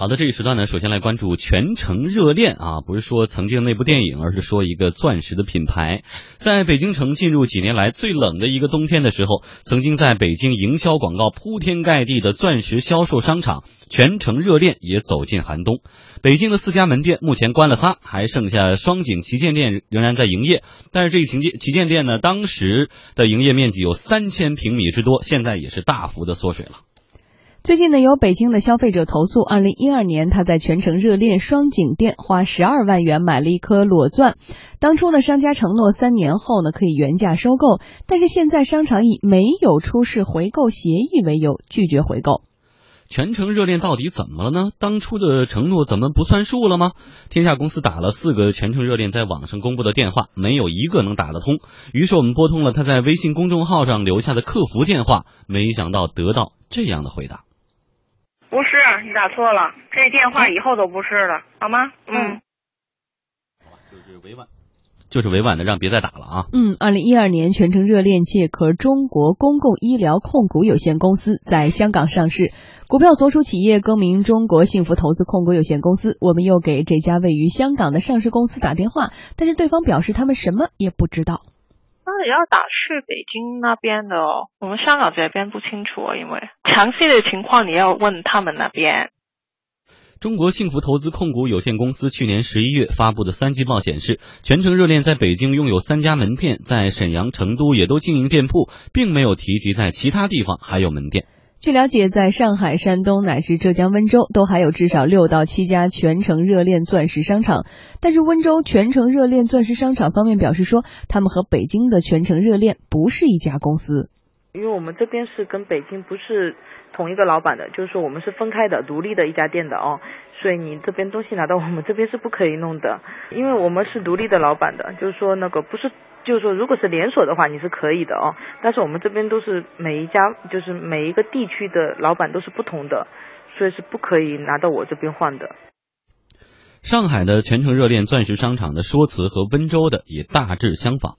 好的，这一时段呢，首先来关注全城热恋啊，不是说曾经那部电影，而是说一个钻石的品牌。在北京城进入几年来最冷的一个冬天的时候，曾经在北京营销广告铺天盖地的钻石销售商场全城热恋也走进寒冬。北京的四家门店目前关了仨，还剩下双井旗舰店仍然在营业。但是这一旗舰旗舰店呢，当时的营业面积有三千平米之多，现在也是大幅的缩水了。最近呢，有北京的消费者投诉，二零一二年他在全城热恋双井店花十二万元买了一颗裸钻，当初呢，商家承诺三年后呢可以原价收购，但是现在商场以没有出示回购协议为由拒绝回购。全城热恋到底怎么了呢？当初的承诺怎么不算数了吗？天下公司打了四个全城热恋在网上公布的电话，没有一个能打得通。于是我们拨通了他在微信公众号上留下的客服电话，没想到得到这样的回答。不是，你打错了，这电话以后都不是了，好吗？嗯。好吧就是委婉，就是委婉的让别再打了啊。嗯，二零一二年，全城热恋借壳中国公共医疗控股有限公司在香港上市，股票所属企业更名中国幸福投资控股有限公司。我们又给这家位于香港的上市公司打电话，但是对方表示他们什么也不知道。那也要打去北京那边的哦，我们香港这边不清楚，因为详细的情况你要问他们那边。中国幸福投资控股有限公司去年十一月发布的三季报显示，全城热恋在北京拥有三家门店，在沈阳、成都也都经营店铺，并没有提及在其他地方还有门店。据了解，在上海、山东乃至浙江温州，都还有至少六到七家全程热恋钻石商场。但是温州全程热恋钻石商场方面表示说，他们和北京的全程热恋不是一家公司。因为我们这边是跟北京不是同一个老板的，就是说我们是分开的、独立的一家店的哦。所以你这边东西拿到我们这边是不可以弄的，因为我们是独立的老板的，就是说那个不是。就是说，如果是连锁的话，你是可以的哦。但是我们这边都是每一家，就是每一个地区的老板都是不同的，所以是不可以拿到我这边换的。上海的全城热恋钻石商场的说辞和温州的也大致相仿。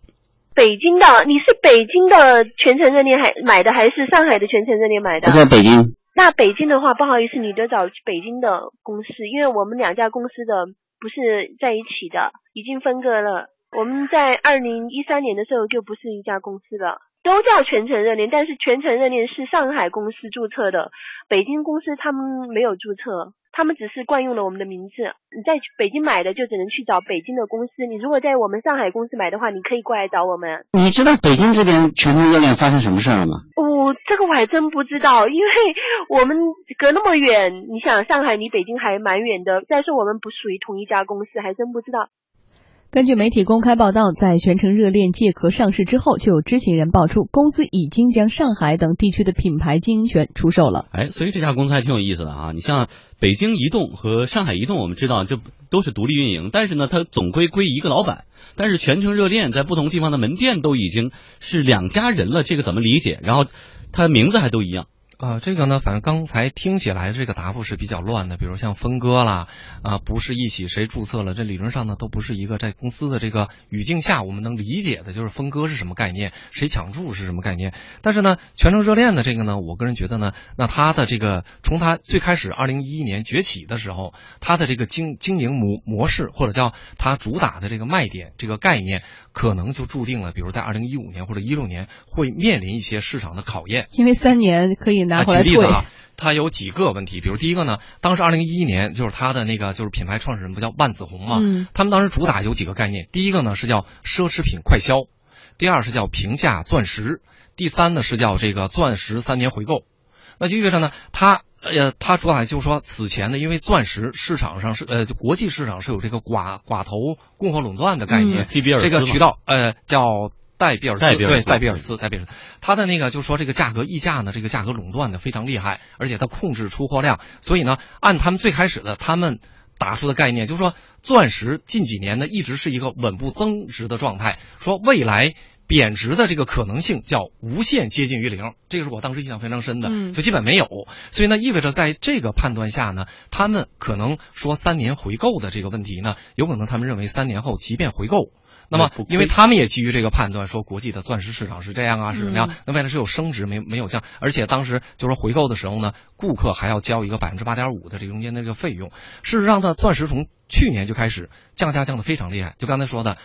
北京的，你是北京的全城热恋还买的，还是上海的全城热恋买的？我在北京。那北京的话，不好意思，你得找北京的公司，因为我们两家公司的不是在一起的，已经分割了。我们在二零一三年的时候就不是一家公司了，都叫全城热恋，但是全城热恋是上海公司注册的，北京公司他们没有注册，他们只是惯用了我们的名字。你在北京买的就只能去找北京的公司，你如果在我们上海公司买的话，你可以过来找我们。你知道北京这边全城热恋发生什么事了吗？哦，这个我还真不知道，因为我们隔那么远，你想上海离北京还蛮远的，再说我们不属于同一家公司，还真不知道。根据媒体公开报道，在全城热恋借壳上市之后，就有知情人爆出，公司已经将上海等地区的品牌经营权出售了。哎，所以这家公司还挺有意思的啊！你像北京移动和上海移动，我们知道这都是独立运营，但是呢，它总归归一个老板。但是全城热恋在不同地方的门店都已经是两家人了，这个怎么理解？然后它名字还都一样。啊，这个呢，反正刚才听起来这个答复是比较乱的，比如像分割啦，啊，不是一起谁注册了，这理论上呢都不是一个在公司的这个语境下我们能理解的，就是分割是什么概念，谁抢注是什么概念。但是呢，全程热恋的这个呢，我个人觉得呢，那它的这个从它最开始二零一一年崛起的时候，它的这个经经营模模式或者叫它主打的这个卖点这个概念，可能就注定了，比如在二零一五年或者一六年会面临一些市场的考验，因为三年可以。啊，举例子啊，它有几个问题，比如第一个呢，当时二零一一年就是它的那个就是品牌创始人不叫万梓红嘛，嗯，他们当时主打有几个概念，第一个呢是叫奢侈品快销，第二是叫平价钻石，第三呢是叫这个钻石三年回购，那就意味着呢，它呃它主打就是说此前呢，因为钻石市场上是呃国际市场是有这个寡寡头供货垄断的概念，这个渠道呃叫。戴比尔斯对戴比尔斯戴比尔斯，他的那个就是说这个价格溢价呢，这个价格垄断的非常厉害，而且他控制出货量，所以呢，按他们最开始的他们打出的概念，就是说钻石近几年呢一直是一个稳步增值的状态，说未来贬值的这个可能性叫无限接近于零，这个是我当时印象非常深的，就基本没有，所以呢意味着在这个判断下呢，他们可能说三年回购的这个问题呢，有可能他们认为三年后即便回购。那么因为他们也基于这个判断，说国际的钻石市场是这样啊，是怎么样？那未来是有升值，没没有降，而且当时就是回购的时候呢，顾客还要交一个百分之八点五的这中间的这个费用。事实上呢，钻石从去年就开始降价降的非常厉害，就刚才说的。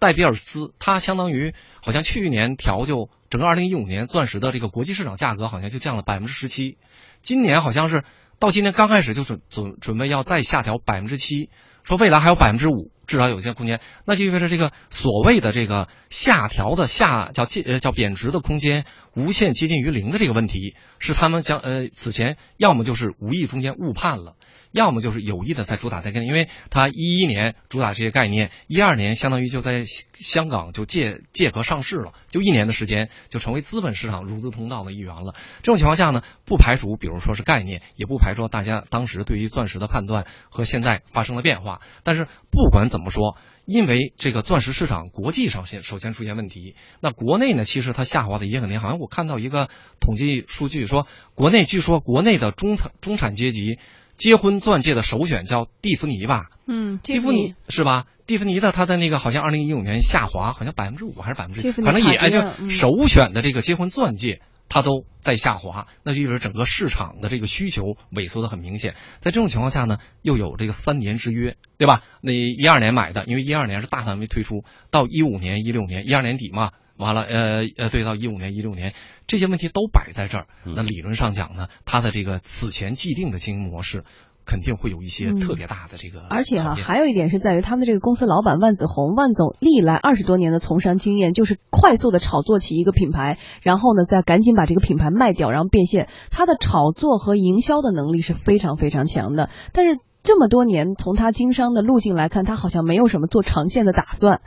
戴比尔斯，它相当于好像去年调就整个二零一五年钻石的这个国际市场价格好像就降了百分之十七，今年好像是到今年刚开始就准准准备要再下调百分之七，说未来还有百分之五，至少有些空间，那就意味着这个所谓的这个下调的下叫呃叫贬值的空间无限接近于零的这个问题，是他们将呃此前要么就是无意中间误判了。要么就是有意的在主打这个概念，因为他一一年主打这些概念，一二年相当于就在香港就借借壳上市了，就一年的时间就成为资本市场融资通道的一员了。这种情况下呢，不排除比如说是概念，也不排除大家当时对于钻石的判断和现在发生了变化。但是不管怎么说，因为这个钻石市场国际上先首先出现问题，那国内呢其实它下滑的也很厉害。好像我看到一个统计数据说，国内据说国内的中产中产阶级。结婚钻戒的首选叫蒂芙尼吧，嗯，蒂芙尼是吧？蒂芙尼的它的那个好像二零一五年下滑，好像百分之五还是百分之，反正也就首选的这个结婚钻戒，它都在下滑，那就意味着整个市场的这个需求萎缩的很明显。在这种情况下呢，又有这个三年之约，对吧？那一二年买的，因为一二年是大范围推出，到一五年、一六年、一二年底嘛。完了，呃呃，对，到一五年、一六年，这些问题都摆在这儿。那理论上讲呢，它的这个此前既定的经营模式，肯定会有一些特别大的这个。而且哈，还有一点是在于他们这个公司老板万子红，万总历来二十多年的从商经验，就是快速的炒作起一个品牌，然后呢再赶紧把这个品牌卖掉，然后变现。他的炒作和营销的能力是非常非常强的，但是。这么多年，从他经商的路径来看，他好像没有什么做长线的打算。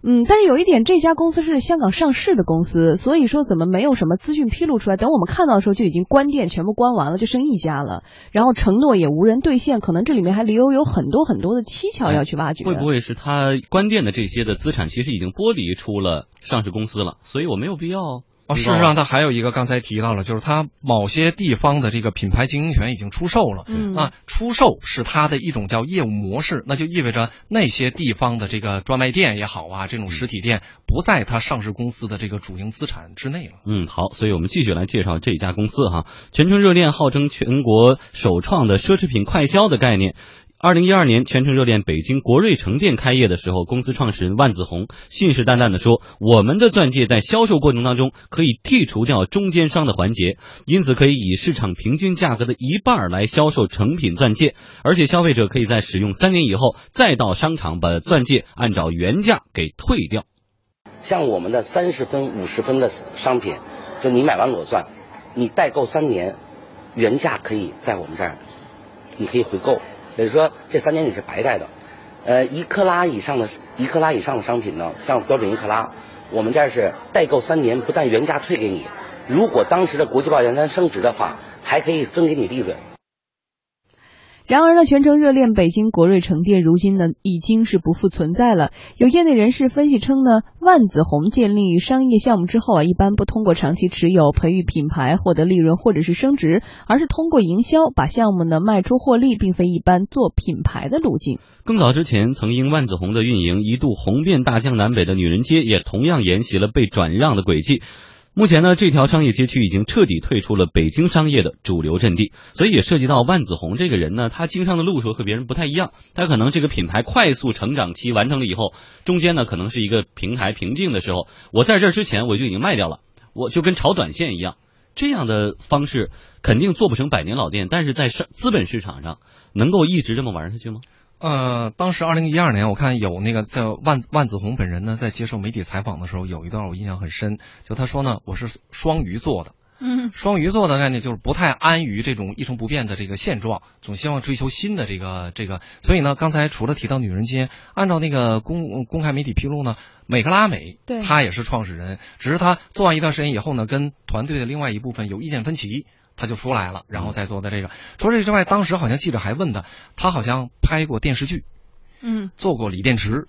嗯，但是有一点，这家公司是香港上市的公司，所以说怎么没有什么资讯披露出来？等我们看到的时候，就已经关店，全部关完了，就剩一家了。然后承诺也无人兑现，可能这里面还留有很多很多的蹊跷要去挖掘。会不会是他关店的这些的资产，其实已经剥离出了上市公司了？所以我没有必要。哦，事实上，它还有一个刚才提到了，就是它某些地方的这个品牌经营权已经出售了。嗯啊，出售是它的一种叫业务模式，那就意味着那些地方的这个专卖店也好啊，这种实体店不在它上市公司的这个主营资产之内了。嗯，好，所以我们继续来介绍这家公司哈，全程热恋号称全国首创的奢侈品快销的概念。二零一二年，全程热恋北京国瑞城店开业的时候，公司创始人万子红信誓旦旦地说：“我们的钻戒在销售过程当中可以剔除掉中间商的环节，因此可以以市场平均价格的一半来销售成品钻戒，而且消费者可以在使用三年以后再到商场把钻戒按照原价给退掉。像我们的三十分、五十分的商品，就你买完裸钻，你代购三年，原价可以在我们这儿，你可以回购。”也就是说，这三年你是白带的。呃，一克拉以上的，一克拉以上的商品呢，像标准一克拉，我们这儿是代购三年，不但原价退给你，如果当时的国际报价单升值的话，还可以分给你利润。然而呢，全程热恋北京国瑞城店如今呢已经是不复存在了。有业内人士分析称呢，万紫红建立商业项目之后啊，一般不通过长期持有培育品牌获得利润或者是升值，而是通过营销把项目呢卖出获利，并非一般做品牌的路径。更早之前，曾因万紫红的运营一度红遍大江南北的女人街，也同样沿袭了被转让的轨迹。目前呢，这条商业街区已经彻底退出了北京商业的主流阵地，所以也涉及到万子红这个人呢，他经商的路数和别人不太一样。他可能这个品牌快速成长期完成了以后，中间呢可能是一个平台瓶颈的时候，我在这之前我就已经卖掉了，我就跟炒短线一样，这样的方式肯定做不成百年老店，但是在商资本市场上能够一直这么玩下去吗？呃，当时二零一二年，我看有那个在万万子红本人呢，在接受媒体采访的时候，有一段我印象很深，就他说呢，我是双鱼座的，嗯，双鱼座的概念就是不太安于这种一成不变的这个现状，总希望追求新的这个这个，所以呢，刚才除了提到女人街，按照那个公公开媒体披露呢，美克拉美，对，他也是创始人，只是他做完一段时间以后呢，跟团队的另外一部分有意见分歧。他就出来了，然后再做的这个。除了这之外，当时好像记者还问他，他好像拍过电视剧，嗯，做过锂电池，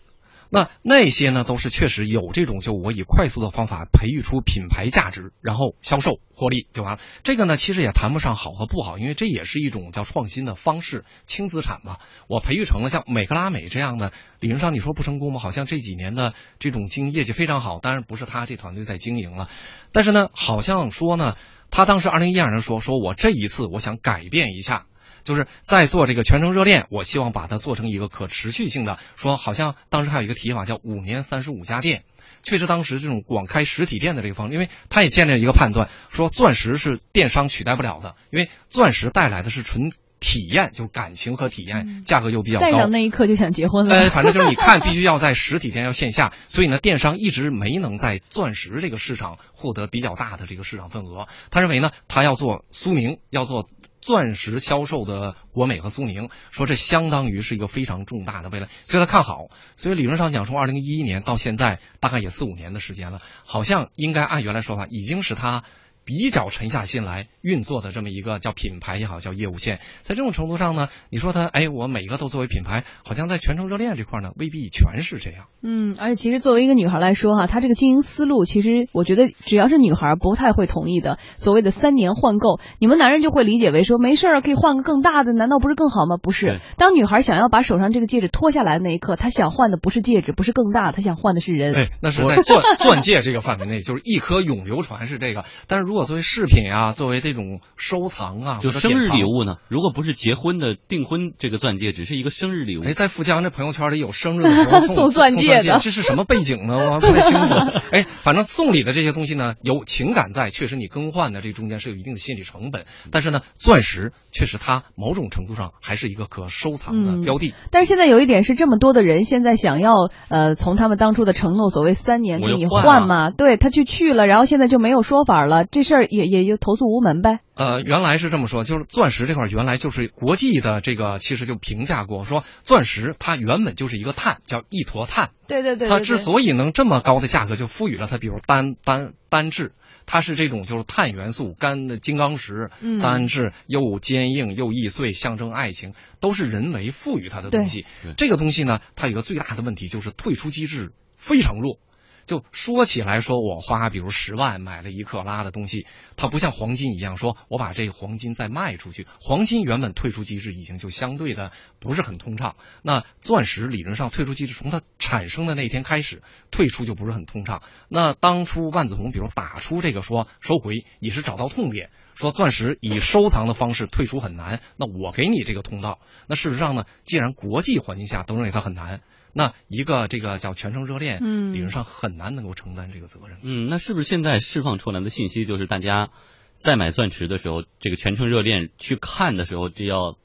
那那些呢，都是确实有这种，就我以快速的方法培育出品牌价值，然后销售获利就完了。这个呢，其实也谈不上好和不好，因为这也是一种叫创新的方式，轻资产嘛。我培育成了像美克拉美这样的，理论上你说不成功吗？好像这几年的这种经营业绩非常好，当然不是他这团队在经营了，但是呢，好像说呢，他当时二零一二年说，说我这一次我想改变一下。就是在做这个全程热恋，我希望把它做成一个可持续性的。说好像当时还有一个提法叫五年三十五家店，确实当时这种广开实体店的这个方式，因为他也建立了一个判断，说钻石是电商取代不了的，因为钻石带来的是纯体验，就是感情和体验，价格又比较高。戴上那一刻就想结婚了。呃，反正就是你看，必须要在实体店要线下，所以呢，电商一直没能在钻石这个市场获得比较大的这个市场份额。他认为呢，他要做苏宁，要做。钻石销售的国美和苏宁说，这相当于是一个非常重大的未来，所以他看好。所以理论上讲，从二零一一年到现在，大概也四五年的时间了，好像应该按原来说法，已经是他。比较沉下心来运作的这么一个叫品牌也好，叫业务线，在这种程度上呢，你说他哎，我每个都作为品牌，好像在全程热恋这块呢，未必全是这样。嗯，而且其实作为一个女孩来说哈，她这个经营思路，其实我觉得只要是女孩不太会同意的。所谓的三年换购，你们男人就会理解为说没事儿可以换个更大的，难道不是更好吗？不是，当女孩想要把手上这个戒指脱下来的那一刻，她想换的不是戒指，不是更大，她想换的是人。对，那是在钻钻戒这个范围内，就是一颗永流传是这个。但是如果作为饰品啊，作为这种收藏啊，就生日礼物呢？如果不是结婚的订婚这个钻戒，只是一个生日礼物。哎，在富江这朋友圈里有生日的时候 送钻戒的，这是什么背景呢？我不太清楚。哎，反正送礼的这些东西呢，有情感在，确实你更换的这中间是有一定的心理成本。但是呢，钻石确实它某种程度上还是一个可收藏的标的。但是现在有一点是，这么多的人现在想要呃，从他们当初的承诺，所谓三年给你换嘛，对他去去了，然后现在就没有说法了，这事儿也也就。投诉无门呗？呃，原来是这么说，就是钻石这块原来就是国际的这个，其实就评价过，说钻石它原本就是一个碳，叫一坨碳。对对对。它之所以能这么高的价格，就赋予了它，比如单单单质，它是这种就是碳元素，干的金刚石，单质又坚硬又易碎，象征爱情，都是人为赋予它的东西。这个东西呢，它有个最大的问题就是退出机制非常弱。就说起来，说我花比如十万买了一克拉的东西，它不像黄金一样，说我把这个黄金再卖出去。黄金原本退出机制已经就相对的不是很通畅，那钻石理论上退出机制从它产生的那天开始退出就不是很通畅。那当初万紫红比如打出这个说收回，也是找到痛点，说钻石以收藏的方式退出很难，那我给你这个通道。那事实上呢，既然国际环境下都认为它很难。那一个这个叫全程热恋，嗯，理论上很难能够承担这个责任。嗯，那是不是现在释放出来的信息就是大家在买钻石的时候，这个全程热恋去看的时候，就要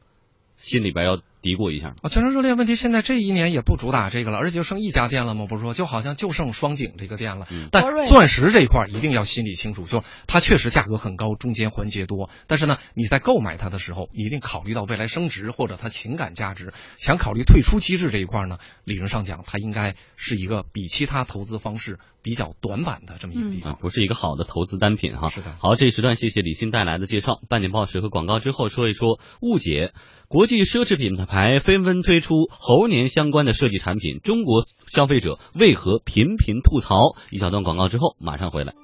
心里边要。嘀咕一下啊！全程热恋问题现在这一年也不主打这个了，而且就剩一家店了吗？不是说就好像就剩双井这个店了。但钻石这一块一定要心里清楚，就是它确实价格很高，中间环节多。但是呢，你在购买它的时候，一定考虑到未来升值或者它情感价值。想考虑退出机制这一块呢，理论上讲，它应该是一个比其他投资方式比较短板的这么一个地方，不是一个好的投资单品哈。是的。好，这一时段谢谢李欣带来的介绍。半点报时和广告之后说一说误解，国际奢侈品还纷纷推出猴年相关的设计产品，中国消费者为何频频吐槽？一小段广告之后马上回来。